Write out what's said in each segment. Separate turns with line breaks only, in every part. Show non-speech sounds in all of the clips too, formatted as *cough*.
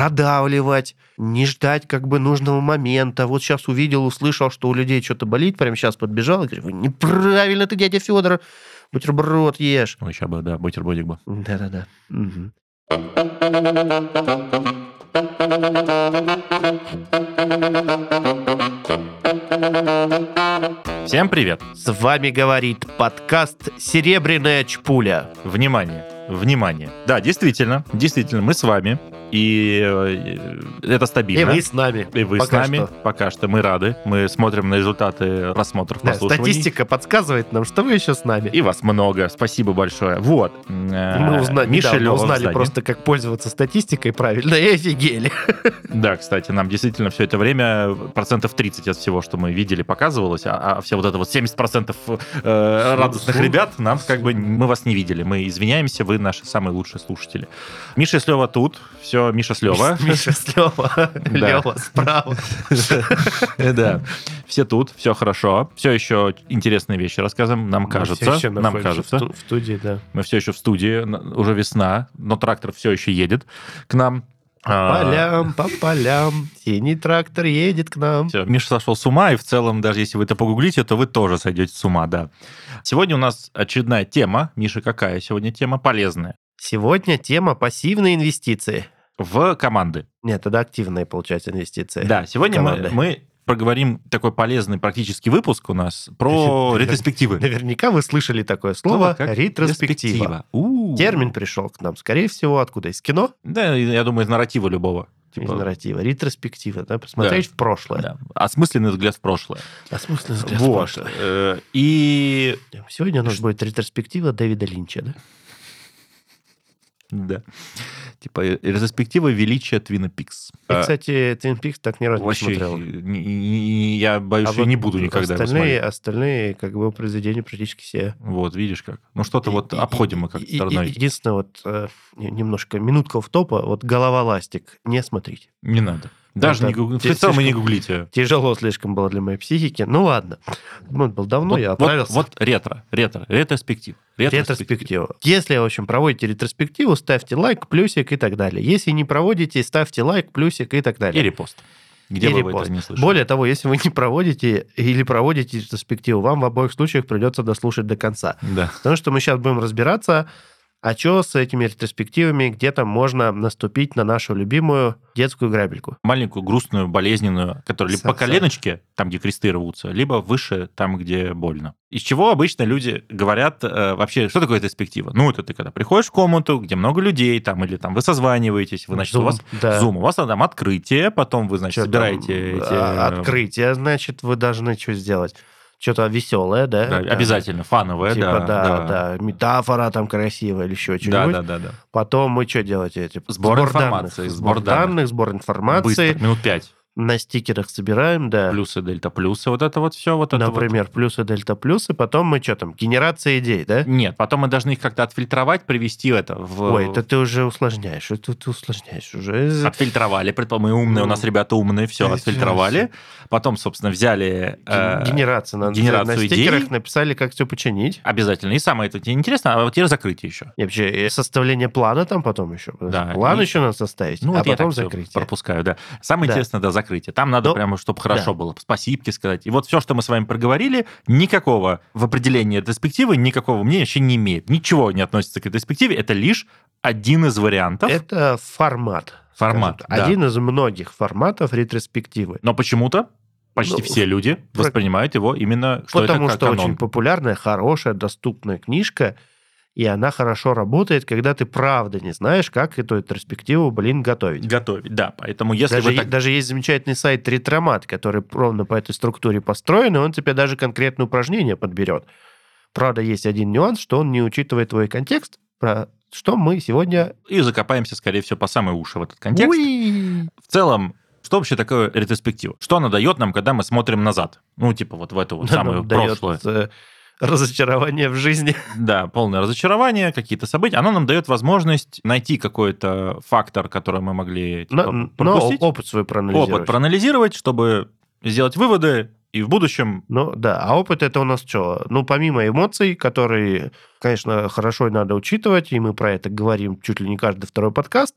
продавливать, не ждать как бы нужного момента. Вот сейчас увидел, услышал, что у людей что-то болит, прямо сейчас подбежал и говорю, «Вы неправильно ты, дядя Федор, бутерброд ешь.
Ой, сейчас бы, да, бутербродик бы.
Да-да-да.
Всем привет!
С вами говорит подкаст «Серебряная чпуля».
Внимание, внимание. Да, действительно, действительно, мы с вами. И э, это
И
стабильно.
вы с нами.
И вы с
Пока
нами.
что.
Пока что мы рады. Мы смотрим на результаты просмотров,
Да, статистика подсказывает нам, что вы еще с нами.
И вас много. Спасибо большое. Вот. Э,
Мы узна-
Миша в
узнали просто, как пользоваться статистикой правильно, и офигели. *laughs*
Да, кстати, нам действительно все это время процентов 30 от всего, что мы видели, показывалось, а, а все вот это вот 70 процентов э, радостных ребят, нам как бы мы вас не видели. Мы извиняемся, вы наши самые лучшие слушатели. Миша Слева тут. Все, Миша Слева. *laughs*
Миша слева, *laughs* Лева справа. *laughs*
Да. Все тут, все хорошо. Все еще интересные вещи рассказываем, нам кажется. Нам кажется.
В сту- в студии, да.
Мы все еще в студии, уже весна, но трактор все еще едет к нам.
По полям, по полям, синий трактор едет к нам.
Все, Миша сошел с ума, и в целом, даже если вы это погуглите, то вы тоже сойдете с ума, да. Сегодня у нас очередная тема. Миша, какая сегодня тема? Полезная.
Сегодня тема пассивные инвестиции.
В команды.
Нет, это активные, получается, инвестиции.
Да, сегодня мы, мы проговорим такой полезный практический выпуск у нас про
Навер-
ретроспективы.
Наверняка вы слышали такое слово
как
ретроспектива.
У.
Термин пришел к нам, скорее всего, откуда? Из кино?
Да, я думаю, из нарратива любого.
Из
Типа,
нарратива. Ретроспектива, да, посмотреть в прошлое.
да. Осмысленный взгляд в прошлое.
Осмысленный взгляд в
Вот.
прошлое.
Э, И
Сегодня у нас будет ретроспектива Дэвида Линча, да?
Да. Типа э, ретроспектива величия Твина Пикс.
Я, кстати, Твин Пикс так ни разу не
Вообще,
смотрел.
не- не- я боюсь,
А
я
вот
не буду никогда
Остальные, остальные, как бы, произведения практически все.
Вот, видишь как. Ну, что-то вот
И-
обходим мы как стороной.
Единственное, вот э, не- немножко минутка в топа, вот голова ластик, не смотрите.
Не надо. Даже
Это
не гугли- в целом и не гуглите.
Тяжело слишком было для моей психики. Ну ладно. Ну, это был давно,
Вот,
я
вот-
отправился.
вот ретро, ретро, ретроспектив.
Ретроспективу. Если, в общем, проводите ретроспективу, ставьте лайк, плюсик и так далее. Если не проводите, ставьте лайк, плюсик и так
И
далее.
репост. Где
И
бы это не слышали.
Более того, если вы не проводите или проводите ретроспективу, вам в обоих случаях придется дослушать до конца.
Да.
Потому что мы сейчас будем разбираться, а что с этими ретроспективами, где там можно наступить на нашу любимую детскую грабельку.
Маленькую, грустную, болезненную, которая либо по
Са-
коленочке, там, где кресты рвутся, либо выше, там, где больно. Из чего обычно люди говорят э, вообще, что такое ретроспектива? Ну, это ты когда приходишь в комнату, где много людей, там, или там вы созваниваетесь, вы, значит, у
Зум,
вас
да.
Зум, у вас там открытие, потом вы, значит,
Чё
собираете
там,
эти... э,
Открытие, значит, вы должны что сделать? Что-то веселое, да?
да,
Да.
обязательно, фановое,
Типа,
да,
да, да, метафора там красивая или еще
Да,
что-нибудь.
да, да, да.
Потом мы что делаете? Типа,
Сбор информации,
Данных,
сбор
сбор данных, сбор информации.
Быстро, минут пять.
На стикерах собираем, да.
Плюсы, дельта, плюсы, вот это вот все, вот это вот.
Например, плюсы, дельта, плюсы. Потом мы что там? Генерация идей, да?
Нет, потом мы должны их как-то отфильтровать, привести это в...
Ой, это ты уже усложняешь. Это ты усложняешь уже.
Отфильтровали, предположим, мы умные, у нас
Ну,
ребята умные, все, отфильтровали. Потом, собственно, взяли... э,
Генерация. Надо
генерацию
на
идей.
стикерах написали, как все починить.
Обязательно. И самое это тебе интересно, а вот теперь закрытие еще.
И вообще составление плана там потом еще.
Да,
План
и-
еще надо составить,
Ну,
а
вот
потом закрытие.
пропускаю, да. Самое
Да.
интересное, да, закрытие. Там надо
Но-
прямо, чтобы хорошо
да.
было, спасибки сказать. И вот все, что мы с вами проговорили, никакого в определении ретроспективы, никакого мнения вообще не имеет. Ничего не относится к ретроспективе, это лишь один из вариантов.
Это формат.
Формат,
скажем
да.
Один из многих форматов ретроспективы.
Но почему-то почти
Ну,
все люди воспринимают его именно, что
Потому
это
что
как канон.
очень популярная, хорошая, доступная книжка, и она хорошо работает, когда ты правда не знаешь, как эту ретроспективу, блин, готовить.
Готовить, да. Поэтому если
Даже,
так...
даже есть замечательный сайт Ретромат, который ровно по этой структуре построен, и он тебе даже конкретное упражнение подберет. Правда, есть один нюанс, что он не учитывает твой контекст, про что мы сегодня...
И закопаемся, скорее всего, по самые уши в этот контекст.
Уи!
В целом, что вообще такое ретроспектива? Что она дает нам, когда мы смотрим назад? Ну, типа вот в это вот самое
дает,
прошлое.
э, разочарование в жизни. *laughs*
Да, полное разочарование, какие-то события. Оно нам дает возможность найти какой-то фактор, который мы могли типа,
Но, но
пропустить,
опыт свой проанализировать.
опыт проанализировать, чтобы сделать выводы и в будущем
Ну да, а опыт это у нас что? Ну, помимо эмоций, которые, конечно, хорошо и надо учитывать, и мы про это говорим чуть ли не каждый второй подкаст,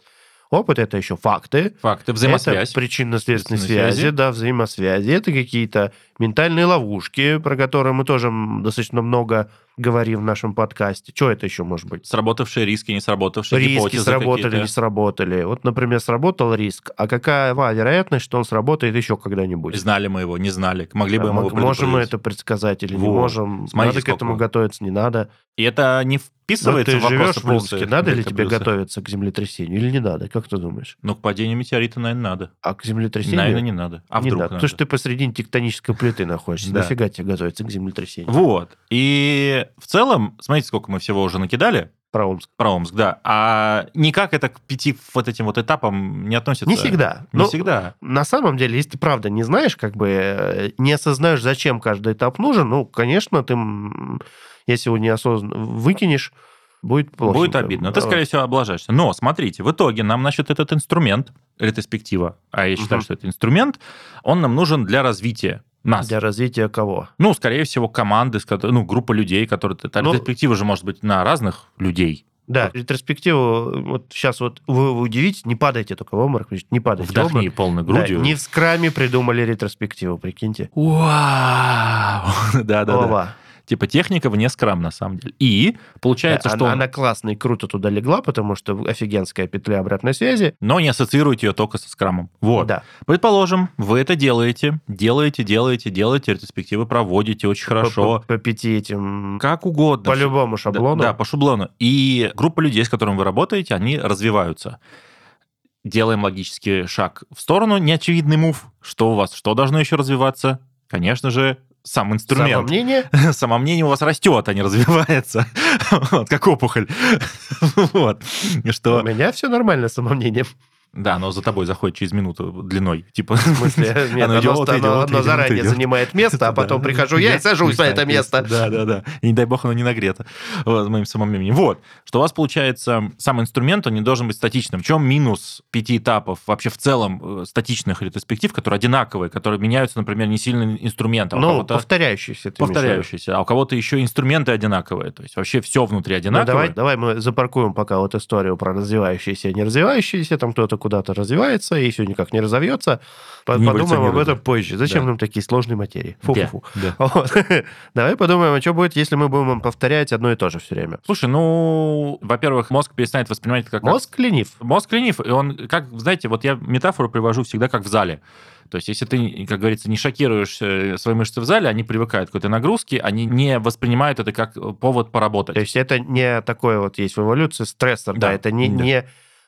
Опыт – это еще факты.
Факты, взаимосвязь.
Это причинно-следственные
Причинно-связи.
связи, да, взаимосвязи. Это какие-то ментальные ловушки, про которые мы тоже достаточно много говорим в нашем подкасте. Что это еще может быть?
Сработавшие риски, не сработавшие
Риски
гипотезы
сработали, не сработали. Вот, например, сработал риск, а какая вероятность, что он сработает еще когда-нибудь?
Знали мы его, не знали. Могли бы
А
мы его
можем мы это предсказать или не
Вот.
можем?
Смотрите,
надо к этому готовиться, не надо.
И это не
Вот
вписывается
ты
в вопросы
живешь в Омске, надо ли тебе
плюсы?
готовиться к землетрясению или не надо? Как ты думаешь?
Ну, к падению метеорита, наверное, надо.
А к землетрясению?
Наверное, не надо. А
не
вдруг
надо,
надо?
потому что ты посредине тектонической плиты находишься.
Да.
Нафига тебе готовиться к землетрясению?
Вот. И в целом, смотрите, сколько мы всего уже накидали
Про Омск.
про Омск, да. А никак это к пяти вот этим вот этапам не относится.
Не всегда.
Не
Ну,
всегда.
На самом деле, если ты правда не знаешь, как бы э, не осознаешь, зачем каждый этап нужен, ну, конечно, ты, если его неосознанно выкинешь, будет плохо.
Будет обидно. Ты, скорее всего, облажаешься. Но смотрите, в итоге нам, значит, этот инструмент, ретроспектива, а я считаю,
Мгм.
что это инструмент, он нам нужен для развития нас.
Для развития кого?
Ну, скорее всего, команды, ну, группа людей, которые...
Ну-
Ретроспектива же может быть на разных людей.
Да, ретроспективу, вот сейчас вот вы, вы удивитесь, не падайте только в обморок, не падайте в
Вдохни
обморок.
полной
Да,
грудью.
не в скраме придумали ретроспективу, прикиньте.
Вау! *laughs* Да-да-да. Типа техника вне скрам, на самом деле. И получается,
Да,
что...
она, она классно и круто туда легла, потому что офигенская петля обратной связи.
Но не ассоциируйте ее только со скрамом. Вот.
Да.
Предположим, вы это делаете, делаете, делаете, делаете, ретроспективы проводите очень хорошо.
По, по пяти этим...
Как угодно.
По любому шаблону.
Да, да, по шаблону. И группа людей, с которыми вы работаете, они развиваются. Делаем логический шаг в сторону, неочевидный мув. Что у вас, что должно еще развиваться? Конечно же, сам инструмент.
Самомнение. *laughs*
Самомнение у вас растет, а не развивается. *laughs* Вот, как опухоль. *laughs* Вот. И
У
Что...
меня все нормально с самомнением.
Да, оно за тобой заходит через минуту длиной. Типа,
В смысле, *laughs* нет,
Оно
оно,
идет,
оно-
идет,
оно
идет,
заранее
идет.
занимает место, а *laughs* потом
Да.
прихожу я и сажусь на это место.
Да, да, да. И не дай бог, оно не нагрето вот, моим самомнением. Вот, что у вас получается, сам инструмент, он не должен быть статичным. В чем минус пяти этапов вообще в целом э, статичных ретроспектив, которые одинаковые, которые меняются, например, не сильно инструментом. а
Ну, в виду.
повторяющиеся, а у кого-то еще инструменты одинаковые. То есть вообще все внутри
Ну,
одинаковое.
давай, давай мы запаркуем пока вот историю про развивающиеся и не развивающиеся. Там кто-то куда-то развивается и все никак не разовьется.
Не
Подумаем об этом
да.
позже. Зачем
Да.
нам такие сложные материи?
Да,
Фу-фу-фу.
да.
Вот. Давай подумаем, а что будет, если мы будем повторять одно и то же все время.
Слушай, ну, во-первых, мозг перестанет воспринимать это как...
Мозг ленив.
Мозг ленив, и он, как, знаете, вот я метафору привожу всегда как в зале. То есть, если ты, как говорится, не шокируешь э, свои мышцы в зале, они привыкают к этой нагрузке, они не воспринимают это как повод поработать.
То есть это не такое вот есть в эволюции стрессор, да,
Да,
это не,
да.
не,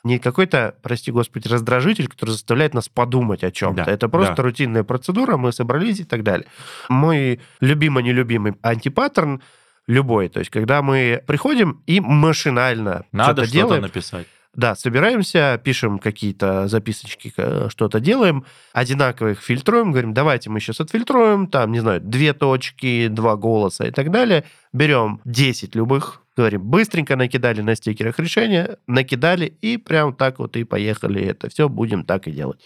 не какой-то, прости господи, раздражитель, который заставляет нас подумать о чем-то.
Да,
это просто
да.
рутинная процедура, мы собрались и так далее. Мой любимый-нелюбимый антипаттерн любой, то есть когда мы приходим и машинально
Надо
что-то
что-то
делаем,
написать.
да, собираемся, пишем какие-то записочки, э, что-то делаем, одинаково их фильтруем, говорим, давайте мы сейчас отфильтруем, там, не знаю, две точки, два голоса и так далее. Берем 10 любых, говорим, быстренько накидали на стикерах решения, накидали, и прям так вот и поехали. Это все будем так и делать.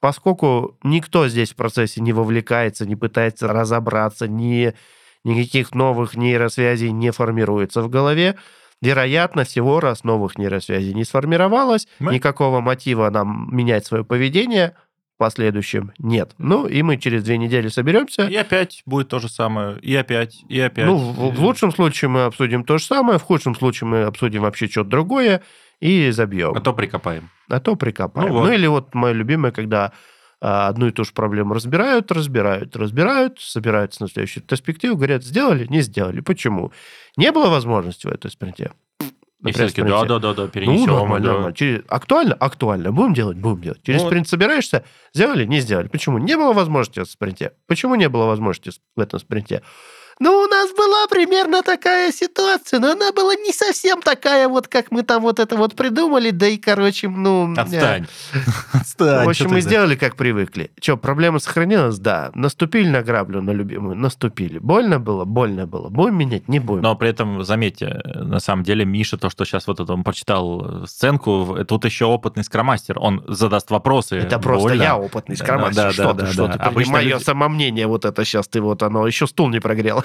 Поскольку никто здесь в процессе не вовлекается, не пытается разобраться, ни, никаких новых нейросвязей не формируется в голове, вероятно всего, раз новых нейросвязей не сформировалось,
Мы-
никакого мотива нам менять свое поведение последующем нет. Ну, и мы через две недели соберемся.
И опять будет то же самое, и опять, и опять.
Ну, в, в лучшем случае мы обсудим то же самое, в худшем случае мы обсудим вообще что-то другое и забьем.
А то прикопаем.
А то прикопаем.
Ну
Ну,
вот.
или вот мое любимое, когда а, одну и ту же проблему разбирают, разбирают, разбирают, собираются на следующую перспективу, говорят, сделали, не сделали. Почему? Не было возможности в этой спринте.
И
Например,
все таки
спринте.
да-да-да,
Ну,
перенесем.
нормально,
да.
нормально. Через- Актуально? Актуально. Будем делать? Будем делать. Через
Вот.
спринт собираешься? Сделали? Не сделали. Почему? Не было возможности в спринте. Почему не было возможности в этом спринте? Ну, у нас была примерно такая ситуация, но она была не совсем такая, вот как мы там вот это вот придумали, да и, короче, ну... э,
Отстань. *laughs* Отстань.
в общем, мы сделали, как привыкли. Что, проблема сохранилась? Да. Наступили на граблю, на любимую? Наступили. Больно было? Больно было. Будем менять? Не будем.
Но при этом, заметьте, на самом деле Миша, то, что сейчас вот это он прочитал э, сценку, тут еще опытный скромастер, он задаст вопросы.
Это просто я опытный
Да,
скромастер.
да,
что
да,
ты,
да,
что
да.
ты?
Обычно
Мое
люди-
самомнение вот это сейчас, ты вот оно, еще стул не прогрел.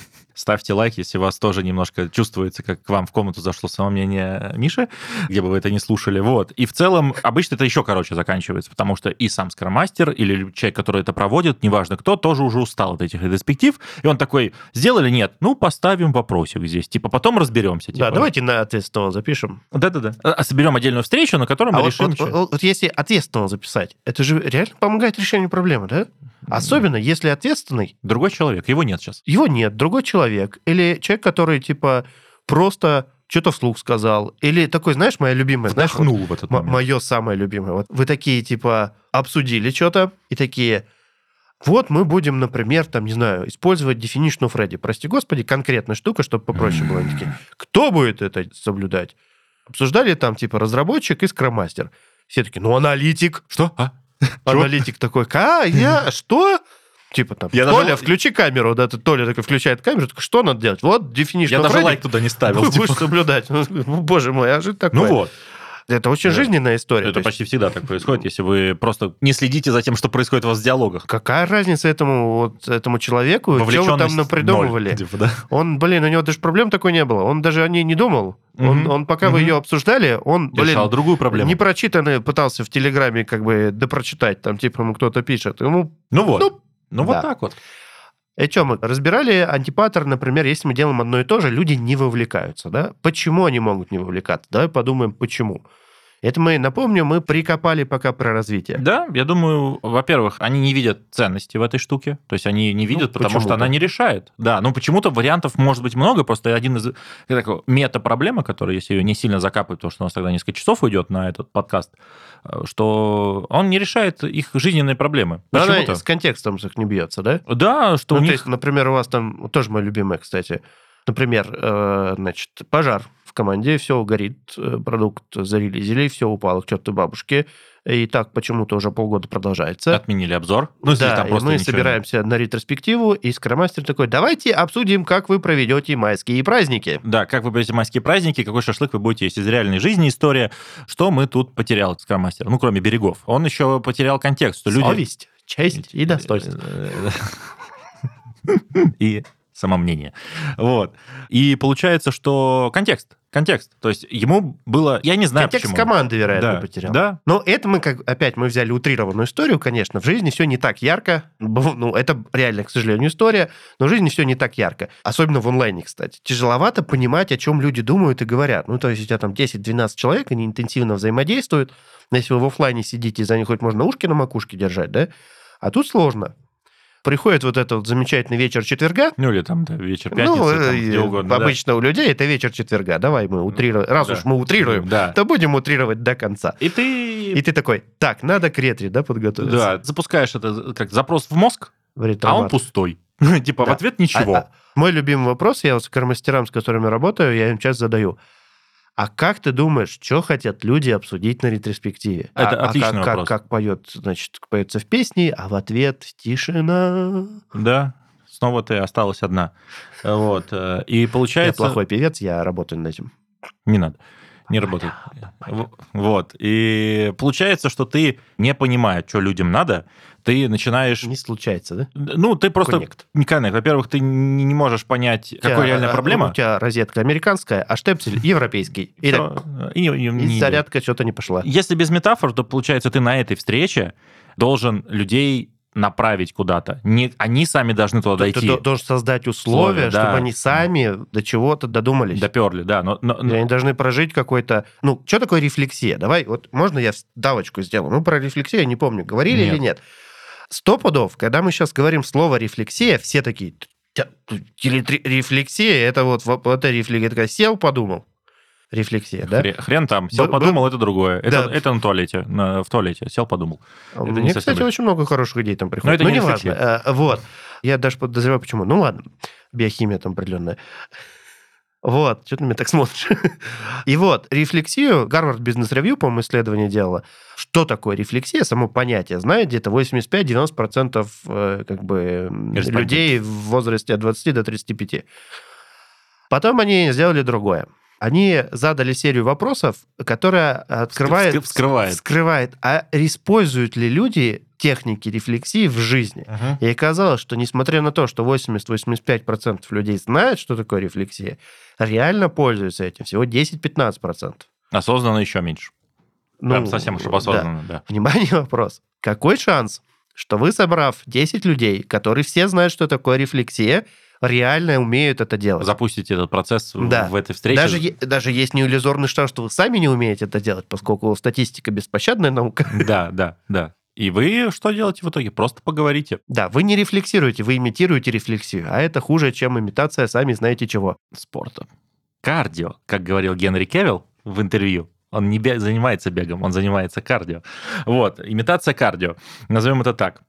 Ставьте лайк, если вас тоже немножко чувствуется, как к вам в комнату зашло самомнение Миши, где бы вы это не слушали. Вот. И в целом обычно это еще короче заканчивается, потому что и сам скромастер или человек, который это проводит, неважно кто, тоже уже устал от этих ретроспектив, и он такой, сделали? Нет. Ну, поставим вопросик здесь. Типа, потом разберемся. Типа.
Да, давайте на ответственного запишем.
Да-да-да. А соберем отдельную встречу, на которой
А
мы
вот,
решим...
вот-
что-
вот- вот если ответственного записать, это же реально помогает решению проблемы, да? Особенно если ответственный,
Другой человек, его нет сейчас.
его нет, другой человек, или человек, который, типа, просто что-то вслух сказал, или такой, знаешь, моя любимая, знаешь, вот
Вдохнул в этот момент.
мое самое любимое. Вот вы такие, типа, обсудили что-то, и такие, вот мы будем, например, там, не знаю, использовать definition of ready. Прости господи, конкретная штука, чтобы попроще было. Они такие, кто будет это соблюдать? Обсуждали там, типа, разработчик и скромастер. Все такие, ну, аналитик.
Что? А?
Аналитик такой, а, я, что? Типа там,
Я
Толя,
даже-
включи камеру. Да, ты- Толя такой включает камеру, такой, что надо делать? Вот definition
Я даже лайк туда не ставил.
Вы
типа.
будешь соблюдать. Ну, боже мой, а же такое?
Ну вот.
Это очень
Да.
жизненная история. То
Это
есть
почти всегда так происходит, если вы просто не следите за тем, что происходит у вас в диалогах.
Какая разница этому, вот, этому человеку, что вы там напридумывали?
ноль, типа, да?
Он, блин, у него даже проблем такой не было. Он даже о ней не думал. Он,
Мгм.
он пока вы
Мгм.
ее обсуждали, он, блин,
Решал другую проблему.
непрочитанный пытался в Телеграме как бы допрочитать. Там типа ему кто-то пишет. Ему,
Ну вот.
Ну,
Ну, вот
да.
так вот.
и что мы разбирали антипаттерн, например, если мы делаем одно и то же, люди не вовлекаются, да? Почему они могут не вовлекаться? Давай подумаем, почему. Это мы, напомню, мы прикопали пока про развитие.
Да, я думаю, во-первых, они не видят ценности в этой штуке. То есть они не видят, потому что она не решает. Да, ну почему-то вариантов может быть много, просто один из такой мета-проблема, которая, если ее не сильно закапывать, потому что у нас тогда несколько часов уйдет на этот подкаст, э, что он не решает их жизненные проблемы.
Но она с контекстом так не бьется, да?
Да, что
ну,
у
то
них...
есть, например, у вас там тоже мое любимое, кстати. Например, э, значит, пожар в команде, все горит, э, продукт зарелизили, все упало к чертовой бабушке. И так почему-то уже полгода продолжается.
Отменили обзор. Ну,
да,
там
и мы собираемся на ретроспективу, и скромастер такой, давайте обсудим, как вы проведете майские праздники.
Да, как вы будете майские праздники, какой шашлык вы будете есть из реальной жизни история, что мы тут потерял скромастер, ну, кроме берегов. Он еще потерял контекст, что люди...
Совесть, честь и достоинство. *laughs*
И самомнение. Вот. И получается, что контекст. Контекст. То есть ему было... Я не знаю,
Контекст
почему.
команды, вероятно,
Да,
потерял.
да.
Но это мы, как опять, мы взяли утрированную историю, конечно. В жизни все не так ярко. *laughs* Ну, это реально, к сожалению, история. Но в жизни все не так ярко. Особенно в онлайне, кстати. Тяжеловато понимать, о чем люди думают и говорят. Ну, то есть у тебя там 10-12 человек, они интенсивно взаимодействуют. Но Если вы в офлайне сидите, за них хоть можно ушки на макушке держать, да? А тут сложно. Приходит вот этот вот замечательный вечер четверга,
Ну, или там, да, вечер пятницы,
ну,
там,
э,
где угодно. да.
обычно у людей это вечер четверга. Давай мы утрируем. Раз
Да.
уж мы утрируем,
Да.
то будем утрировать до конца.
И ты...
И ты такой, так, надо к ретре, да, подготовиться?
Да, запускаешь это как запрос в мозг,
В
а он пустой. *laughs* Типа в
Да.
ответ ничего.
А- а мой любимый вопрос, я вот с кармастерам, с которыми работаю, я им часто задаю. А как ты думаешь, что хотят люди обсудить на ретроспективе?
Это
А- а
отличный
как,
вопрос.
Как, как поет, значит, поется в песне, а в ответ тишина.
Да, снова ты осталась одна. Вот. э, И
Я
получается...
плохой певец, я работаю над этим.
Не надо. Не работает. Вот. И получается, что ты, не понимая, что людям надо, ты начинаешь...
Не случается, да?
Ну, ты просто... Не коннект. Во-первых, ты не можешь понять,
тебя,
какая реальная проблема.
У тебя розетка американская, а штепсель *laughs* европейский. И, так, зарядка что-то не пошла.
Если без метафор, то, получается, ты на этой встрече должен людей направить куда-то. Не, они сами должны туда
Ты,
дойти.
ты должен создать условия,
Условия, да.
чтобы они сами до чего-то додумались.
Доперли, да. Но, но-
И Они должны прожить какой-то... Ну, что такое рефлексия? Давай, вот можно я давочку сделаю? Мы про рефлексию, я не помню, говорили
Нет.
или нет. Сто пудов, когда мы сейчас говорим слово рефлексия, все такие... «Тя- теле- Рефлексия, это вот, вот это рефлексия. Когда сел, подумал. Рефлексия, да?
хрен, хрен там. Сел,
Б-
подумал, это другое. Это,
Да.
это на туалете. на- в туалете. Сел, подумал. это не
Мне,
совсем
кстати, очень много хороших идей там приходит.
это
Но
не
не важно.
рефлексия.
Э, Вот. Я даже подозреваю, почему. Ну ладно, биохимия там определенная. Вот, что ты на меня так смотришь? И вот, рефлексию, Гарвард Бизнес Ревью, по-моему, исследование делало. Что такое рефлексия, само понятие, знает где-то 85-90% э, как бы людей в возрасте от 20 до 35. Потом они сделали другое. Они задали серию вопросов, которая открывает...
Вскрывает.
Скрывает. А используют ли люди техники рефлексии в жизни. И оказалось, что несмотря на то, что 80-85% людей знают, что такое рефлексия, реально пользуются этим всего 10-15%.
Осознанно еще меньше.
Ну,
Прям совсем, чтобы осознанно, да.
Внимание, *laughs* вопрос. Какой шанс, что вы, собрав 10 людей, которые все знают, что такое рефлексия, реально умеют это делать?
Запустите этот процесс в-
Да.
в этой встрече.
Даже, даже есть не иллюзорный шанс, что вы сами не умеете это делать, поскольку статистика беспощадная наука. *laughs*
Да, да, да. И вы что делаете в итоге? Просто поговорите.
Да, вы не рефлексируете, вы имитируете рефлексию, а это хуже, чем имитация, сами знаете чего.
Спорта. Кардио, как говорил Генри Кевилл в интервью. Он не бе- занимается бегом, он занимается кардио. Вот, имитация кардио. Назовем это так.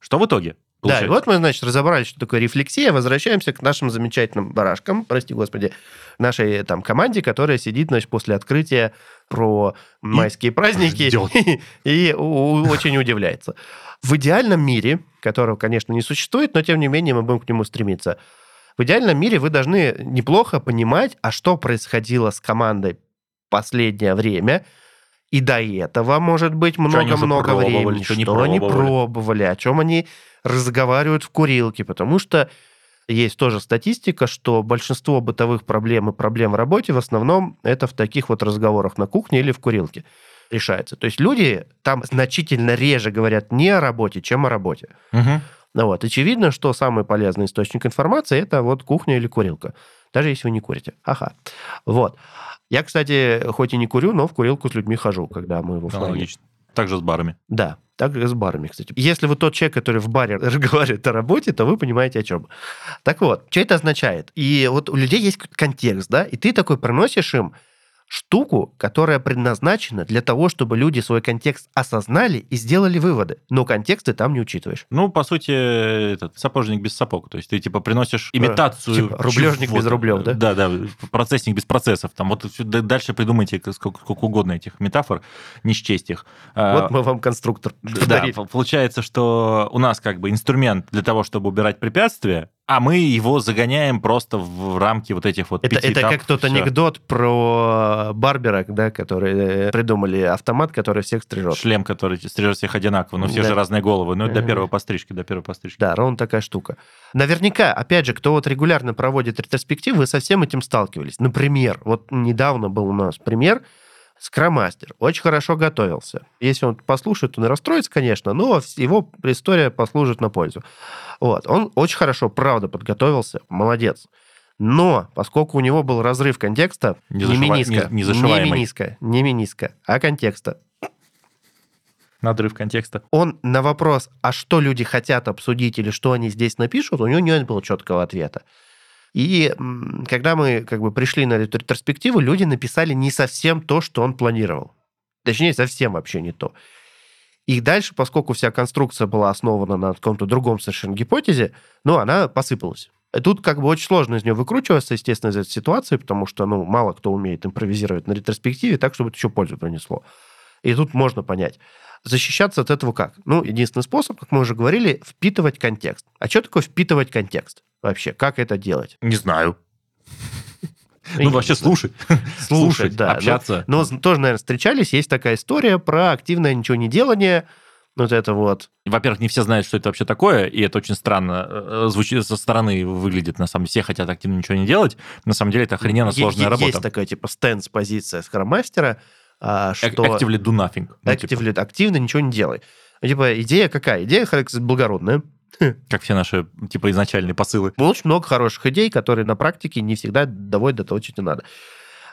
Что в итоге?
Да, и вот мы, значит, разобрались, что такое рефлексия, возвращаемся к нашим замечательным барашкам, прости господи, нашей там команде, которая сидит, значит, после открытия про майские праздники
ждет. *laughs*
и у- у- очень удивляется. В идеальном мире, которого, конечно, не существует, но тем не менее мы будем к нему стремиться, в идеальном мире вы должны неплохо понимать, а что происходило с командой последнее время, и до этого, может быть, много-много времени,
что
что, они
пробовали.
о чем они разговаривают в курилке, потому что есть тоже статистика, что большинство бытовых проблем и проблем в работе в основном это в таких вот разговорах на кухне или в курилке решается. То есть люди там значительно реже говорят не о работе, чем о работе. Ну вот, очевидно, что самый полезный источник информации это вот кухня или курилка. Даже если вы не курите. Ага. Вот. Я, кстати, хоть и не курю, но в курилку с людьми хожу, когда мы в.
Аналогично. Также с барами.
Да, так и с барами, кстати. Если вы тот человек, который в баре *laughs* разговаривает о работе, то вы понимаете, о чем. Так вот, что это означает? И вот у людей есть контекст, да, и ты такой приносишь им штуку, которая предназначена для того, чтобы люди свой контекст осознали и сделали выводы. Но контекст ты там не учитываешь.
Ну, по сути, этот сапожник без сапог. То есть ты, типа, приносишь имитацию...
типа, рублежник без рублев, да?
Да, да, процессник без процессов. Там вот дальше придумайте сколько, сколько угодно этих метафор, не счесть их. А,
Вот мы вам конструктор
Да,
подарили.
получается, что у нас как бы инструмент для того, чтобы убирать препятствия, а мы его загоняем просто в рамки вот этих вот
Это,
пяти
это
этапов,
как тот
всё.
анекдот про Барбера, да, который э, придумали автомат, который всех стрижет.
Шлем, который стрижет всех одинаково, но все
Да.
же разные головы. Ну, до первой пострижки, до первой пострижки.
Да, ровно такая штука. Наверняка, опять же, кто вот регулярно проводит ретроспектив, вы со всем этим сталкивались. Например, вот недавно был у нас пример, Скромастер очень хорошо готовился. Если он послушает, он и расстроится, конечно, но его история послужит на пользу. Вот. Он очень хорошо, правда, подготовился, молодец. Но поскольку у него был разрыв контекста,
Не
не, миниска,
не- не
не миниска, не миниска, а контекста,
Надрыв контекста.
он на вопрос, а что люди хотят обсудить или что они здесь напишут, у него не было четкого ответа. И когда мы как бы пришли на эту ретроспективу, люди написали не совсем то, что он планировал. Точнее, совсем вообще не то. И дальше, поскольку вся конструкция была основана на каком-то другом совершенно гипотезе, ну, она посыпалась. Тут как бы очень сложно из нее выкручиваться, естественно, из этой ситуации, потому что, ну, мало кто умеет импровизировать на ретроспективе так, чтобы это еще пользу принесло. И тут можно понять. Защищаться от этого как? Ну, единственный способ, как мы уже говорили, впитывать контекст. А что такое впитывать контекст вообще? Как это делать?
Не знаю. *laughs* Ну, вообще *laughs* слушать.
Слушать, да.
Общаться.
Но тоже, наверное, встречались. Есть такая история про активное ничего не делание. Вот это вот.
Во-первых, не все знают, что это вообще такое, и это очень странно э, звучит со стороны, выглядит на самом деле. Все хотят активно ничего не делать. На самом деле это охрененно сложная работа.
Есть такая, типа, стенс-позиция скрам-мастера, а, что...
Actively do nothing. Ну, типа,
активно ничего не делай. Ну, Типа, идея какая? Идея, кстати, благородная. *laughs*
как все наши типа изначальные посылы.
Очень много хороших идей, которые на практике не всегда доводят до того, что тебе надо.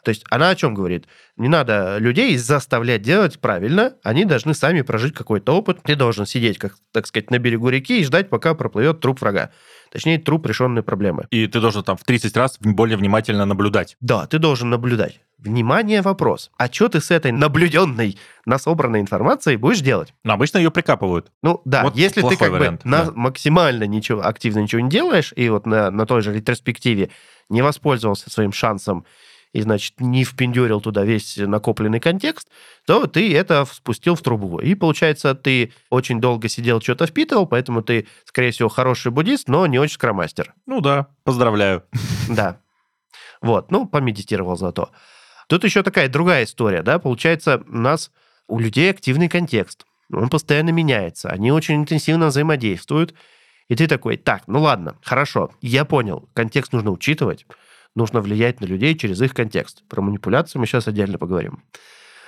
То есть она о чем говорит? Не надо людей заставлять делать правильно, они должны сами прожить какой-то опыт. Ты должен сидеть, как, так сказать, на берегу реки и ждать, пока проплывет труп врага. Точнее, труп решенной проблемы.
И ты должен там в 30 раз более внимательно наблюдать.
Да, ты должен наблюдать. Внимание, вопрос. А что ты с этой наблюденной, насобранной информацией будешь делать?
Но обычно ее прикапывают.
Ну да,
Вот
если ты как
вариант,
бы на
да.
максимально ничего, активно ничего не делаешь, и вот на, на той же ретроспективе не воспользовался своим шансом и, значит, не впендюрил туда весь накопленный контекст, то ты это спустил в трубу. И, получается, ты очень долго сидел, что-то впитывал, поэтому ты, скорее всего, хороший буддист, но не очень скромастер.
Ну да, поздравляю. *laughs*
Да. Вот, ну, помедитировал зато. Тут еще такая другая история, да, получается, у нас у людей активный контекст. он постоянно меняется, они очень интенсивно взаимодействуют, и ты такой, так, ну ладно, хорошо, я понял, контекст нужно учитывать, нужно влиять на людей через их контекст. Про манипуляцию мы сейчас отдельно поговорим.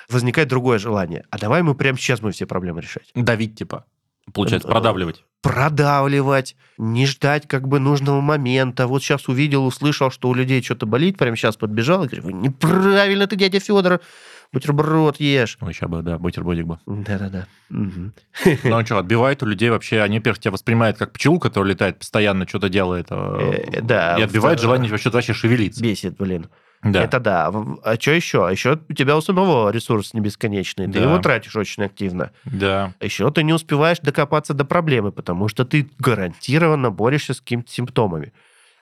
Возникает другое желание. А давай мы прямо сейчас будем все проблемы решать.
Давить, типа. Получается, продавливать.
Продавливать, не ждать как бы нужного момента. Вот сейчас увидел, услышал, что у людей что-то болит, прямо сейчас подбежал и говорю, неправильно ты, дядя Федор, бутерброд ешь.
Ой, сейчас бы, да, бутербродик бы.
Да-да-да. *laughs*
Ну, а что, отбивает у людей вообще, они, во-первых, тебя воспринимают как пчелу, которая летает постоянно, что-то делает. а,
Э, да.
И отбивает желание вообще вообще шевелиться.
Бесит, блин.
Да.
Это да. А что еще? Еще у тебя у самого ресурс не бесконечный. Ты
Да.
его тратишь очень активно.
Да.
Еще ты не успеваешь докопаться до проблемы, потому что ты гарантированно борешься с какими-то симптомами.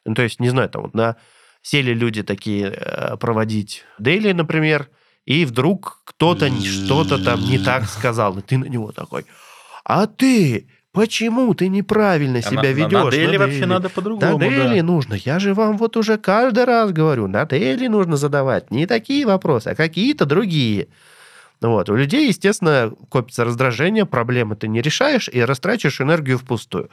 Ну, то есть, не знаю, там вот на сели люди такие э, проводить дейли, например, и вдруг кто-то что-то там не так сказал, и ты на него такой, а ты почему ты неправильно себя
А на-
ведешь?
На Дели
на
вообще
дейли?»
надо
На
по-другому. да.
Дели нужно. Я же вам вот уже каждый раз говорю, на Дели нужно задавать не такие вопросы, а какие-то другие. Вот. У людей, естественно, копится раздражение, проблемы ты не решаешь и растрачиваешь энергию впустую.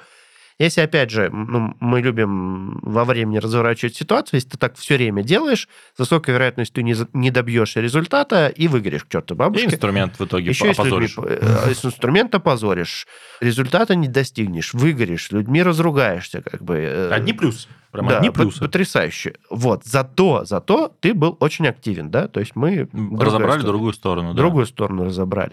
Если, опять же, ну, мы любим во времени разворачивать ситуацию, если ты так все время делаешь, с высокой вероятностью ты не, не добьешься результата и выиграешь к черту
И
бабушке.
инструмент в итоге
Еще и
опозоришь.
э, с инструмента позоришь, результата не достигнешь, выгоришь, людьми разругаешься, как бы. э,
Одни плюсы. Прям
да,
одни плюсы.
Потрясающе. Вот, зато, зато ты был очень активен, да? То есть мы...
Разобрали
история.
другую сторону. да.
Другую сторону разобрали.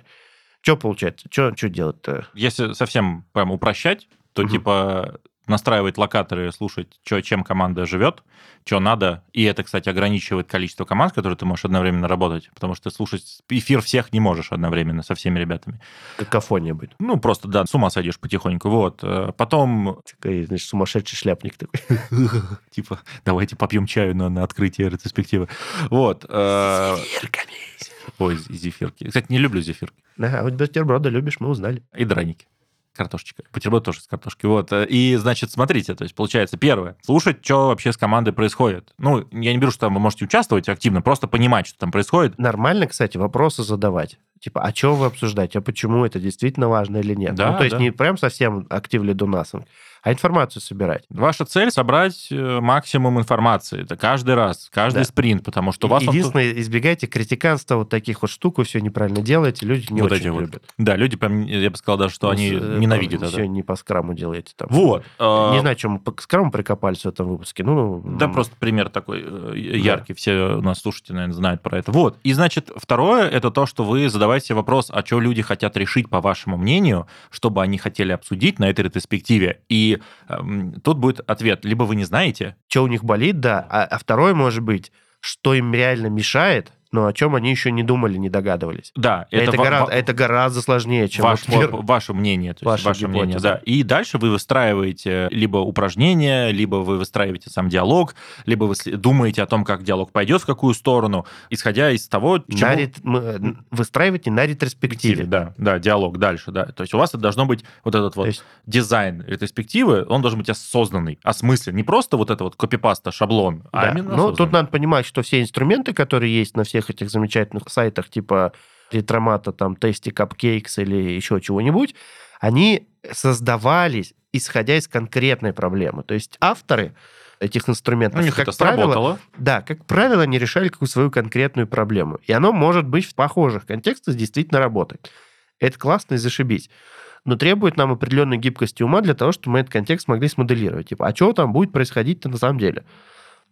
Что получается? Что делать-то?
Если совсем прям упрощать, то
Мгм.
типа настраивать локаторы, слушать, чё, чем команда живет, что надо. И это, кстати, ограничивает количество команд, которые ты можешь одновременно работать, потому что слушать эфир всех не можешь одновременно со всеми ребятами.
Какофония будет.
Ну, просто, да, с ума сойдешь потихоньку. Вот. Э, Потом,
Такой, значит, сумасшедший шляпник такой. *laughs*
типа, давайте попьем чаю на, на открытие ретроспективы. Вот. э, Ой, зефирки. Кстати, не люблю зефирки.
Да, а вот бутерброды любишь, мы узнали.
И драники. Картошечка. Бутерброд тоже с картошкой. Вот. э, И, значит, смотрите, то есть, получается, первое, слушать, что вообще с командой происходит. Ну, я не беру, что там вы можете участвовать активно, просто понимать, что там происходит.
Нормально, кстати, вопросы задавать. Типа, а что вы обсуждаете? А почему это действительно важно или нет?
Да,
ну, то есть
да.
не прям совсем активли до нас, а информацию собирать.
Ваша цель собрать э, максимум информации. Это каждый раз, каждый
Да.
спринт, потому что у вас... он
Единственное, избегайте критиканства вот таких вот штук, вы все неправильно делаете, люди не
Вот
очень
эти вот.
любят.
Да, люди я бы сказал даже, что они ненавидят это.
Все не по скраму делаете там.
Вот. э,
Не знаю, чем мы по скраму прикопались в этом выпуске. Ну,
Да, просто пример такой э, яркий. Все у нас слушатели, наверное, знают про это. Вот. И, значит, второе, это то, что вы задаваете себе вопрос, а что люди хотят решить, по вашему мнению, чтобы они хотели обсудить на этой ретроспективе. И эм, тут будет ответ. Либо вы не знаете,
что у них болит, да. А, а второе, может быть, что им реально мешает, но о чем они еще не думали, не догадывались.
да,
Это,
это,
гораздо, это гораздо сложнее, чем
ваш-
вот
ва- ваше мнение, то есть
Ваша
ваше мнение,
гипотеза.
да. И дальше вы выстраиваете либо упражнения, либо вы выстраиваете сам диалог, либо вы думаете о том, как диалог пойдет, в какую сторону, исходя из того,
на
чему...
рет- мы- выстраивайте на ретроспективе.
Да, да, диалог дальше, да. То есть у вас это должно быть вот этот вот
есть
дизайн ретроспективы, он должен быть осознанный, осмысленный. Не просто вот это вот копипаста, шаблон, а
Да.
именно
Но тут надо понимать, что все инструменты, которые есть на всех этих замечательных сайтах, типа ретромата, там, тести капкейкс или еще чего-нибудь, они создавались, исходя из конкретной проблемы. То есть авторы этих инструментов,
У них
как
это
правило,
сработало.
да, как правило, они решали какую свою конкретную проблему. И оно может быть в похожих контекстах действительно работать. Это классно и зашибись. Но требует нам определенной гибкости ума для того, чтобы мы этот контекст могли смоделировать. Типа, а что там будет происходить-то на самом деле?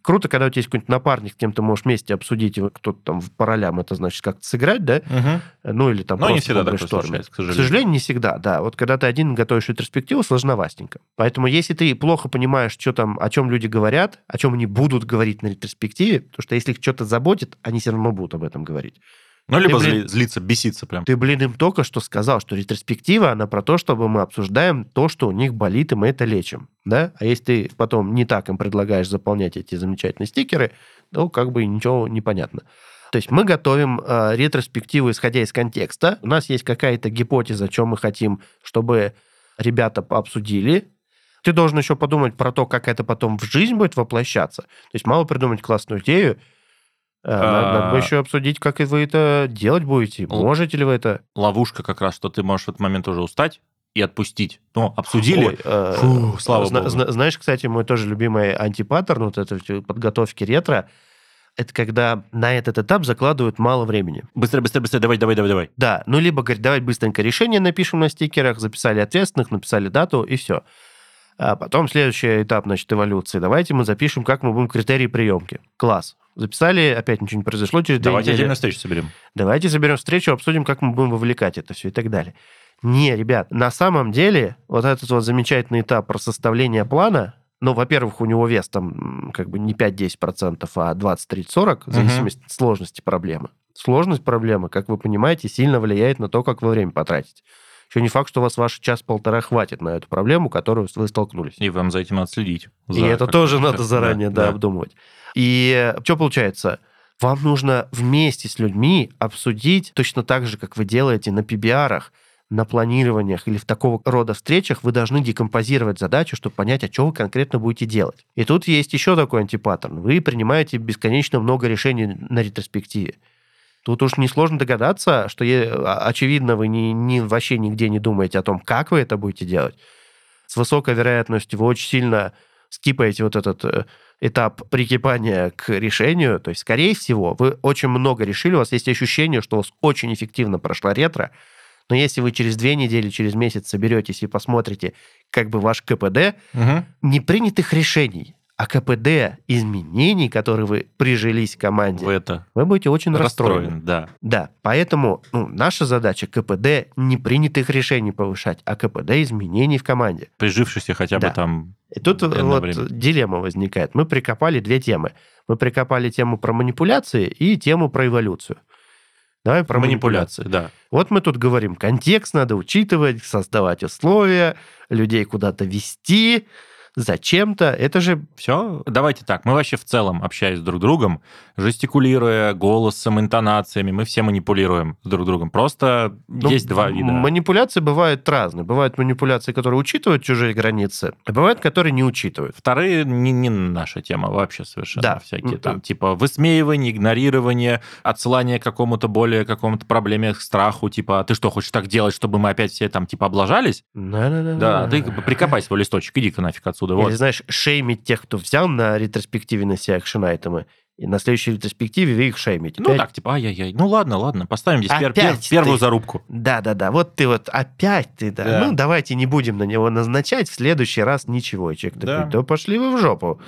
Круто, когда у тебя есть какой-нибудь напарник, с кем ты можешь вместе обсудить, и вы кто-то там по ролям, это значит как-то сыграть, да?
Мгм.
Ну, или там
Но не
просто
всегда такое случается, к
К
сожалению.
сожалению, не всегда, да. Вот когда ты один готовишь ретроспективу, сложновастенько. Поэтому если ты плохо понимаешь, что там, о чем люди говорят, о чем они будут говорить на ретроспективе, потому что если их что-то заботит, они все равно будут об этом говорить.
Ну, либо
Ты, блин,
зли- злиться, беситься прям.
Ты, блин, им только что сказал, что ретроспектива, она про то, чтобы мы обсуждаем то, что у них болит, и мы это лечим. Да? А если ты потом не так им предлагаешь заполнять эти замечательные стикеры, то как бы ничего не понятно. То есть мы готовим э, ретроспективу, исходя из контекста. У нас есть какая-то гипотеза, что мы хотим, чтобы ребята обсудили. Ты должен еще подумать про то, как это потом в жизнь будет воплощаться. То есть мало придумать классную идею, А, Надо, бы
А.
еще обсудить, как вы это делать будете. Можете ли вы это?
Ловушка как раз, что ты можешь в этот момент уже устать и отпустить. Ну, обсудили.
Ой, э,
Фу, слава
зна-
богу.
зна- Знаешь, кстати, мой тоже любимый антипаттерн, вот это всё подготовки ретро, это когда на этот этап закладывают мало времени.
Быстрее, быстрее, быстрее, давай, давай, давай, давай.
Да, ну либо говорить, давай быстренько решение напишем на стикерах, записали ответственных, написали дату и все. А потом следующий этап, значит, эволюции. Давайте мы запишем, как мы будем критерии приемки. Класс. Записали, опять ничего не произошло через
Давайте
недели.
отдельную встречу соберем.
Давайте соберем встречу, обсудим, как мы будем вовлекать это все и так далее. Не, ребят, на самом деле вот этот вот замечательный этап про составление плана, ну, во-первых, у него вес там как бы не 5-10%, а 20, 30, 40, в зависимости от сложности проблемы. Сложность проблемы, как вы понимаете, сильно влияет на то, как вы время потратите. Еще не факт, что у вас ваш час-полтора хватит на эту проблему, которую вы столкнулись.
И вам за этим надо следить.
И
За
это
как-
тоже надо заранее, да, обдумывать. И что получается? Вам нужно вместе с людьми обсудить точно так же, как вы делаете на PBR, на планированиях или в такого рода встречах, вы должны декомпозировать задачу, чтобы понять, а что вы конкретно будете делать. И тут есть еще такой антипаттерн. Вы принимаете бесконечно много решений на ретроспективе. Тут уж несложно догадаться, что, а- очевидно, вы ни, ни- вообще нигде не думаете о том, как вы это будете делать. С высокой вероятностью вы очень сильно скипаете вот этот э, этап прикипания к решению. То есть, скорее всего, вы очень много решили, у вас есть ощущение, что у вас очень эффективно прошла ретро, но если вы через две недели, через месяц соберетесь и посмотрите, как бы ваш КПД,
Мгм.
не принятых решений, а КПД изменений, которые вы прижились в команде,
В это
вы будете очень расстроены.
расстроен, да.
Да, поэтому ну, наша задача КПД не принятых решений повышать, а КПД изменений в команде.
Прижившийся хотя бы
Да.
там...
И тут вот
время.
дилемма возникает. Мы прикопали две темы. Мы прикопали тему про манипуляции и тему про эволюцию. Давай про манипуляции.
манипуляции, да.
Вот мы тут говорим, контекст надо учитывать, создавать условия, людей куда-то вести, зачем-то. Это же
Все, давайте так. Мы вообще в целом, общаясь друг с другом, жестикулируя голосом, интонациями, мы все манипулируем друг другом. Просто
Ну,
есть два вида.
Манипуляции бывают разные. Бывают манипуляции, которые учитывают чужие границы, а бывают, которые не учитывают.
Вторые не, не наша тема вообще совершенно.
Да.
Всякие там типа высмеивание, игнорирование, отсылание к какому-то более какому-то проблеме, к страху, типа, «А ты что, хочешь так делать, чтобы мы опять все там типа облажались?
Да-да-да.
Да, ты прикопай свой листочек, иди-ка нафиг отсюда.
Или,
Вот.
знаешь, шеймить тех, кто взял на ретроспективе на себя экшен-айтемы, и на следующей ретроспективе вы их шеймите.
Ну
Опять-
так, типа, ай-яй-яй. Ну ладно, ладно, поставим здесь пер-
Опять
пер- первую
ты.
зарубку.
Да-да-да, вот ты вот опять ты, да.
Да.
Ну, давайте не будем на него назначать, в следующий раз ничего. И человек
Да.
такой, да пошли вы в жопу.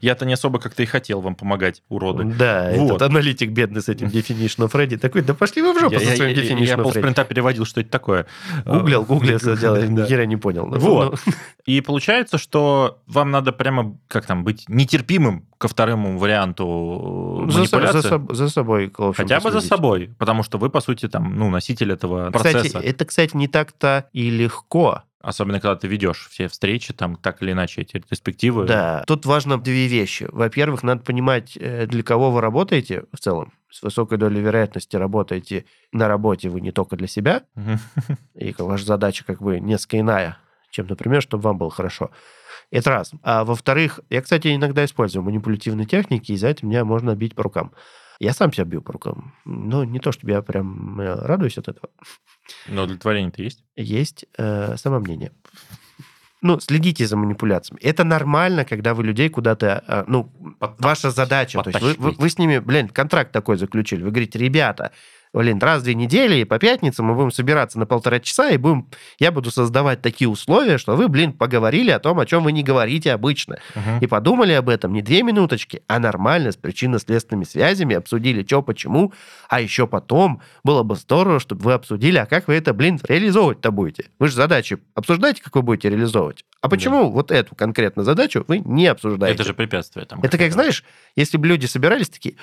Я-то не особо как-то и хотел вам помогать, уроды.
Да,
Вот.
этот аналитик бедный с этим definition of ready такой, да пошли вы в жопу
Я,
со
я-
своим
я- я
definition of ready.
полспринта переводил, что это такое.
Гуглил, гуглил, сделал, *laughs* ни хера не понял.
Вот. *laughs* И получается, что вам надо прямо, как там, быть нетерпимым ко второму варианту
За, со-
манипуляции.
за за собой, общем,
Хотя бы за собой, потому что вы, по сути, там, ну, носитель этого
Кстати,
процесса.
это, кстати, не так-то и легко.
Особенно, когда ты ведешь все встречи, там, так или иначе, эти ретроспективы.
Да. Тут важно две вещи. Во-первых, надо понимать, э, для кого вы работаете в целом. С высокой долей вероятности работаете на работе вы не только для себя, и ваша задача как бы несколько иная, чем, например, чтобы вам было хорошо. Это раз. А во-вторых, я, кстати, иногда использую манипулятивные техники, и за это меня можно бить по рукам. Я сам себя бью по рукам. Но не то, чтобы я прям э, радуюсь от этого.
Но удовлетворение-то есть.
Есть э, самомнение. Ну, следите за манипуляциями. Это нормально, когда вы людей куда-то... э, ну, ваша задача. То есть вы, вы- вы с ними, блин, контракт такой заключили. Вы говорите, ребята, блин, раз в две недели и по пятницам мы будем собираться на полтора часа, и будем, я буду создавать такие условия, что вы, блин, поговорили о том, о чем вы не говорите обычно.
Мгм.
И подумали об этом не две минуточки, а нормально, с причинно-следственными связями, обсудили, что, почему. А еще потом было бы здорово, чтобы вы обсудили, а как вы это, блин, реализовывать-то будете. Вы же задачи обсуждаете, как вы будете реализовывать. А почему вот эту конкретно задачу вы не обсуждаете?
Это же препятствие. Там,
Это как,
какое-то.
знаешь, если бы люди собирались такие,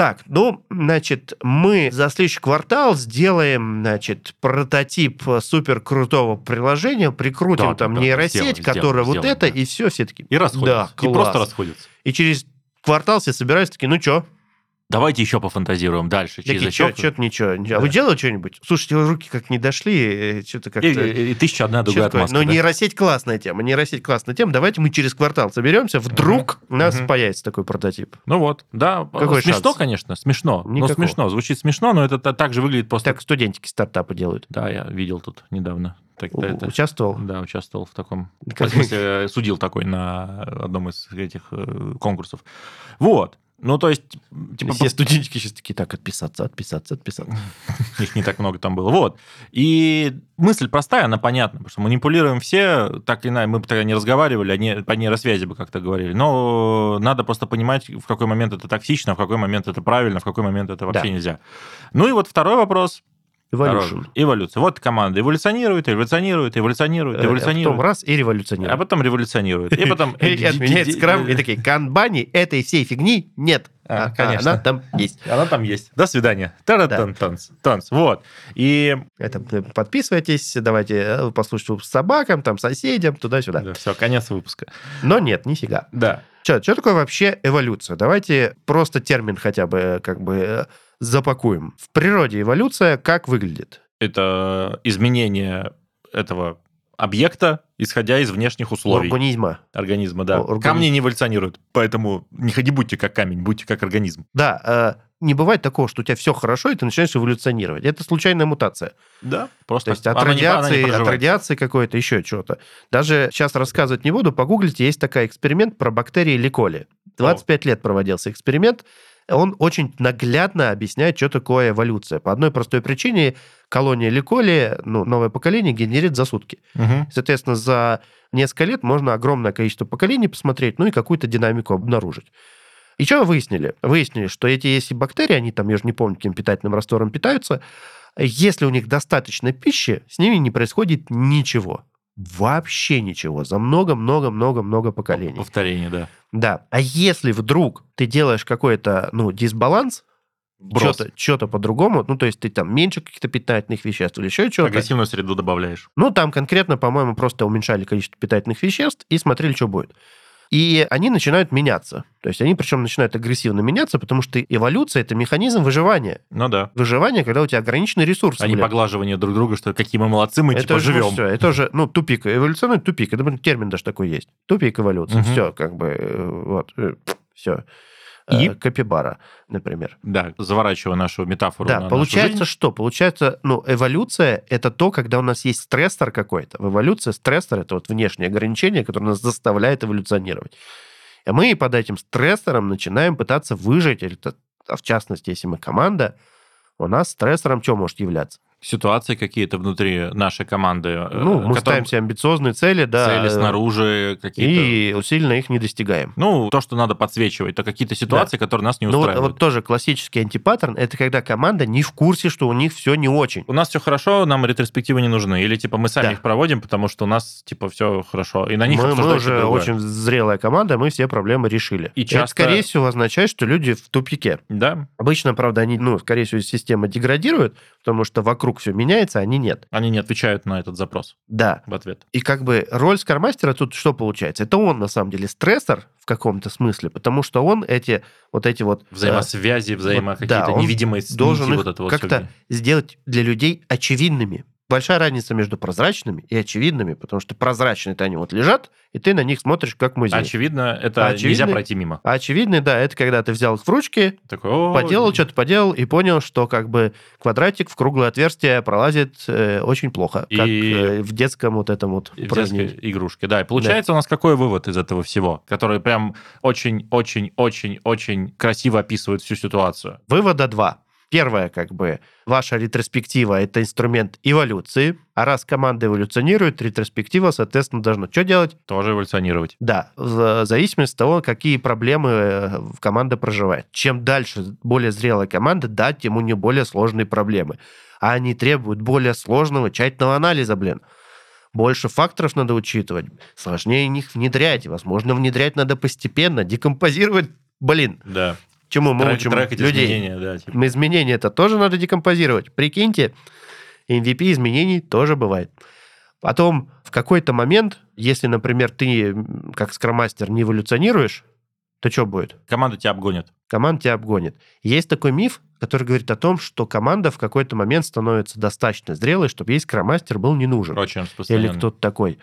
так, ну, значит, мы за следующий квартал сделаем, значит, прототип супер крутого приложения, прикрутим
Да,
там
да,
нейросеть,
сделаем,
которая вот
сделаем,
это,
да.
и все, все таки
И расходятся.
Да,
и просто
класс.
расходятся.
И через квартал все собираются такие, ну что,
Давайте еще пофантазируем дальше. Через
Такие, что-то ничего. А
Да.
вы делали что-нибудь? Слушайте, руки как не дошли, что-то
И,
как-то...
и- и тысяча одна другая отмазка.
Ну,
да?
нейросеть классная тема. Нейросеть классная тема. Давайте мы через квартал соберемся, вдруг у нас
Мгм.
появится такой прототип.
Ну вот, да.
Какой
смешно,
шанс?
конечно, смешно. Ну,
Никакого.
смешно. Звучит смешно, но это та- так же выглядит просто...
Так студентики стартапы делают.
Да, я видел тут недавно. Так,
У-
это-
Участвовал?
Да, участвовал в таком...
Как-
В смысле, э, судил такой на одном из этих э, конкурсов. Вот. Ну, то есть, типа,
Все студентики сейчас такие, так, отписаться, отписаться, отписаться.
их не так много там было. Вот. И мысль простая, она понятна, потому что манипулируем все, так или иначе, мы бы тогда не разговаривали, они по нейросвязи бы как-то говорили. Но надо просто понимать, в какой момент это токсично, в какой момент это правильно, в какой момент это вообще
Да.
нельзя. Ну и вот второй вопрос.
Evolution.
Эволюция. Вот команда эволюционирует, эволюционирует, эволюционирует,
Э, а
эволюционирует.
Потом раз и
А
революционирует.
потом революционирует. И потом... *laughs*
И отменяет скрам, и такие, канбани этой всей фигни нет.
А,
А,
конечно.
Она там есть.
Она там есть. До свидания. Таратан танц. Танц. Вот. И
Это, э, подписывайтесь, давайте э, послушайте собакам, там, соседям, туда-сюда.
все, конец выпуска.
Но нет, нифига.
Да.
Что, что такое вообще эволюция? Давайте просто термин хотя бы э, как бы э, запакуем. В природе эволюция как выглядит?
Это изменение этого объекта, исходя из внешних условий
Организма.
организма. Да.
Организм.
Камни не эволюционируют, поэтому не ходи, будьте как камень, будьте как организм.
Да, э, не бывает такого, что у тебя все хорошо, и ты начинаешь эволюционировать. Это случайная мутация.
Да. Просто
То есть от
она не- не
радиации, от радиации какой-то, еще что-то. Даже сейчас рассказывать не буду, погуглите, есть такой эксперимент про бактерии ликоли. 25 лет проводился эксперимент. Он очень наглядно объясняет, что такое эволюция. По одной простой причине колония ликоли, ну, новое поколение, генерит за сутки.
Мгм.
Соответственно, за несколько лет можно огромное количество поколений посмотреть, ну и какую-то динамику обнаружить. И что выяснили? Выяснили, что эти, если бактерии, они там, я же не помню, каким питательным раствором питаются, если у них достаточно пищи, с ними не происходит ничего. Вообще ничего. За много-много-много-много поколений.
Повторение, да.
Да. А если вдруг ты делаешь какой-то, ну, дисбаланс, что-то, что-то по-другому, ну, то есть ты там меньше каких-то питательных веществ или еще что-то,
Агрессивную среду добавляешь.
ну, там конкретно, по-моему, просто уменьшали количество питательных веществ и смотрели, что будет. И они начинают меняться. То есть они причем начинают агрессивно меняться, потому что эволюция – это механизм выживания.
Ну да.
Выживание, когда у тебя ограниченный ресурс.
А не поглаживание друг друга, что какие мы молодцы, мы
это
типа
уже
живем.
все. Это уже, ну, тупик. Эволюционный тупик. Это термин даже такой есть. Тупик эволюции.
Мгм.
Все, как бы, э, вот, все.
И?
Капибара, например.
Да, заворачивая нашу метафору
Да,
на нашу
получается
жизнь.
что? Получается, ну, эволюция – это то, когда у нас есть стрессор какой-то. В эволюции стрессор – это вот внешнее ограничение, которое нас заставляет эволюционировать. И мы под этим стрессором начинаем пытаться выжить, или, а в частности, если мы команда, у нас стрессором что может являться?
Ситуации какие-то внутри нашей команды. э,
Ну, мы
которым
ставим себе амбициозные цели, да.
цели
э,
снаружи какие-то.
И усиленно их не достигаем.
Ну, то, что надо подсвечивать, это какие-то ситуации, которые нас не
Ну, вот,
устраивают.
вот тоже классический антипаттерн – это когда команда не в курсе, что у них все не очень.
У нас все хорошо, нам ретроспективы не нужны. Или типа мы сами
Да.
их проводим, потому что у нас типа все хорошо. И на них
мы, мы уже
другое.
очень зрелая команда, мы все проблемы решили.
И
Это,
часто-
скорее всего, означает, что люди в тупике.
Да,
Обычно, правда, они, ну, скорее всего, система деградирует, потому что вокруг все меняется, они нет.
они не отвечают на этот запрос
Да.
в ответ.
И как бы роль скармастера тут что получается? Это он, на самом деле, стрессор в каком-то смысле, потому что он эти вот эти вот... э,
Взаимосвязи, взаимо
вот,
какие-то
да,
невидимые
должен
вот это вот
как-то сделать для людей очевидными. Большая разница между прозрачными и очевидными, потому что прозрачные-то они вот лежат, и ты на них смотришь как музей.
Очевидно, это
Очевидно.
нельзя пройти мимо.
А очевидные, да, это когда ты взял их в ручки,
Такой, «О,
поделал, что-то поделал и понял, что как бы квадратик в круглое отверстие пролазит э, очень плохо, как
И-
э, в детском вот этом вот
в детской игрушке. Да, и получается у нас какой вывод из этого всего, который прям очень-очень-очень-очень красиво описывает всю ситуацию.
Вывода два. Первое, как бы, ваша ретроспектива – это инструмент эволюции, а раз команда эволюционирует, ретроспектива, соответственно, должна что делать?
Тоже эволюционировать.
Да, в зависимости от того, какие проблемы э, команда проживает. Чем дальше более зрелая команда, да, тем у нее более сложные проблемы. А они требуют более сложного, тщательного анализа, блин. Больше факторов надо учитывать. Сложнее них внедрять. Возможно, внедрять надо постепенно, декомпозировать. Блин,
Да.
Чему мы
Трек-
учим
трекать
людей?
изменения, да. типа.
Изменения это тоже надо декомпозировать. Прикиньте, MVP изменений тоже бывает. Потом в какой-то момент, если, например, ты как скромастер не эволюционируешь, то что будет?
Команда тебя обгонит.
команда тебя обгонит. Есть такой миф, который говорит о том, что команда в какой-то момент становится достаточно зрелой, чтобы есть скромастер был не нужен.
Очень
Или кто-то такой.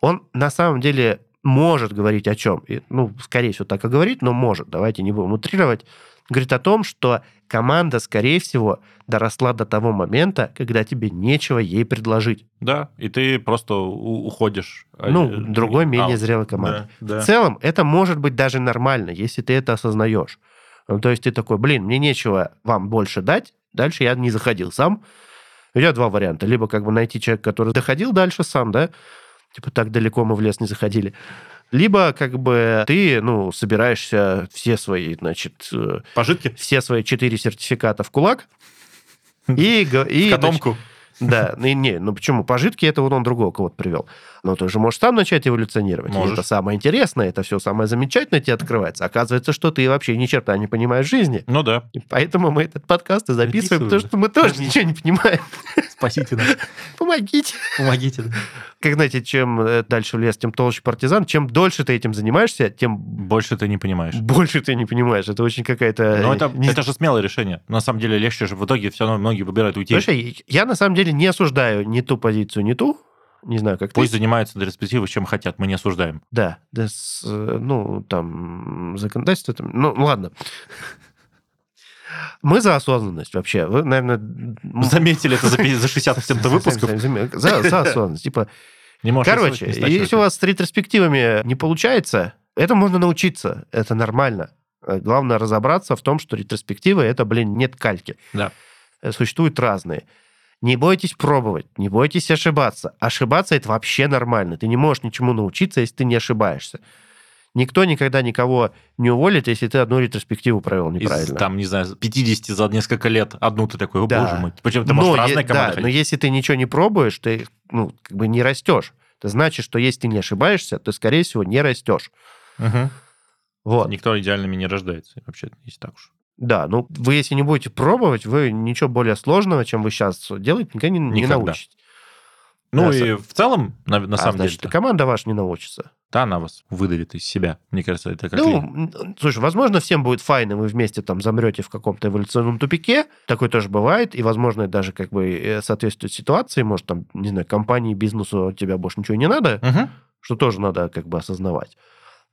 Он на самом деле может говорить о чем? И, ну, скорее всего, так и говорит, но может. Давайте не будем утрировать. Говорит о том, что команда, скорее всего, доросла до того момента, когда тебе нечего ей предложить.
Да, и ты просто уходишь.
Ну,
Э,
другой, менее
а,
зрелой команды.
Да, да.
В целом, это может быть даже нормально, если ты это осознаешь. Ну, то есть ты такой, блин, мне нечего вам больше дать, дальше я не заходил сам. У тебя два варианта. Либо как бы найти человека, который доходил дальше сам, да, типа так далеко мы в лес не заходили. Либо как бы ты, ну, собираешься все свои, значит, э,
Пожитки
все свои четыре сертификата в кулак и... *laughs* и
котомку.
да, ну, и не, ну почему? Пожитки это вот он другого кого-то привел. Но ты же можешь сам начать эволюционировать. И
Можешь.
это самое интересное, это все самое замечательное тебе открывается. Оказывается, что ты вообще ни черта не понимаешь жизни.
Ну да.
И поэтому мы этот подкаст и записываем, потому что мы тоже ничего не понимаем.
Спасите нас, *laughs*
Помогите.
помогите.
Как знаете, чем э, дальше в лес, тем толще партизан. Чем дольше ты этим занимаешься, тем
Больше ты не понимаешь.
больше ты не понимаешь. Это очень какая-то...
Но это,
не-
это же смелое решение. На самом деле легче же в итоге все равно многие выбирают уйти.
Слушай, я на самом деле не осуждаю ни ту позицию, ни ту. Не знаю, как ты.
Пусть занимаются до респективы, чем хотят, мы не осуждаем.
Да, да, с, э, ну, там, законодательство, там, ну, ладно. Мы за осознанность вообще. Вы, наверное...
Заметили это за, пи- за 60% *laughs* выпусков?
За, за осознанность. Типа,
Не
короче, если у вас с ретроспективами не получается, это можно научиться, это нормально. Э, Главное разобраться в том, что ретроспективы это, блин, нет кальки.
Да.
Э, Существуют разные. Не бойтесь пробовать, не бойтесь ошибаться. Ошибаться это вообще нормально. Ты не можешь ничему научиться, если ты не ошибаешься. Никто никогда никого не уволит, если ты одну ретроспективу провел
Из,
неправильно.
там, не знаю, 50 за несколько лет одну ты такой, о
Да.
боже мой. Причем ты можешь
Но
разные команды
да, но если ты ничего не пробуешь, ты ну, как бы не растешь. Это значит, что если ты не ошибаешься, то, скорее всего, не растешь.
Мгм.
Вот.
Никто идеальными не рождается. Вообще, если так уж.
Да, ну вы если не будете пробовать, вы ничего более сложного, чем вы сейчас делаете, никогда не, не
Никогда.
научитесь.
Ну
Да,
и в целом, на, на
а
самом
значит,
деле,
команда ваша не научится.
да, она вас выдавит из себя. Мне кажется, это как
Ну,
ли-
слушай, возможно, всем будет файно, вы вместе там замрете в каком-то эволюционном тупике. Такое тоже бывает. И, возможно, даже как бы э, соответствует ситуации. Может, там, не знаю, компании, бизнесу от тебя больше ничего не надо,
Мгм.
что тоже надо как бы осознавать.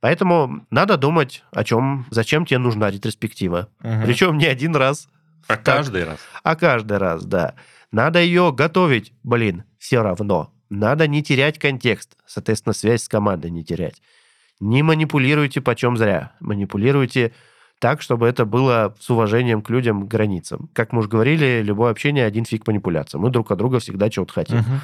Поэтому надо думать о чем, зачем тебе нужна ретроспектива.
Мгм.
Причем не один раз,
А каждый раз.
а каждый раз, да. Надо ее готовить, блин, все равно. Надо не терять контекст, соответственно, связь с командой не терять. Не манипулируйте почем зря. Манипулируйте так, чтобы это было с уважением к людям, к границам. Как мы уже говорили, любое общение один фиг манипуляция. Мы друг от друга всегда чего-то хотим.
Мгм.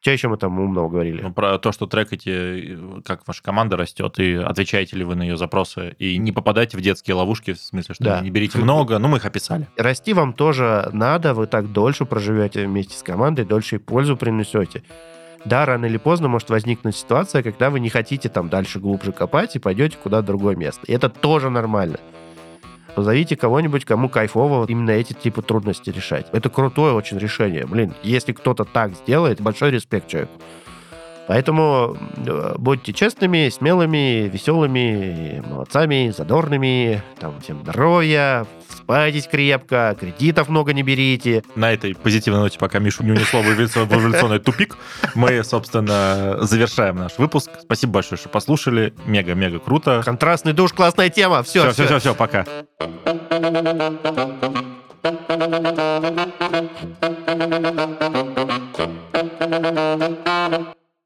Что еще мы там умного говорили?
Ну, про то, что трекаете, как ваша команда растет, и отвечаете ли вы на ее запросы, и не попадаете в детские ловушки, в смысле, что
Да.
не берите много, ну, мы их описали.
Расти вам тоже надо, вы так дольше проживете вместе с командой, дольше и пользу принесете. Да, рано или поздно может возникнуть ситуация, когда вы не хотите там дальше глубже копать и пойдете куда-то другое место. И это тоже нормально. Позовите кого-нибудь, кому кайфово именно эти типы трудностей решать. Это крутое очень решение. Блин, если кто-то так сделает, большой респект человеку. Поэтому э, будьте честными, смелыми, веселыми, молодцами, задорными, там всем здоровья, спайтесь крепко, кредитов много не берите.
На этой позитивной ноте, пока Мишу не унесло в эволюцион- в эволюционный тупик, мы, собственно, завершаем наш выпуск. Спасибо большое, что послушали. Мега-мега круто.
Контрастный душ, классная тема. Все,
Все, все, все, все, пока.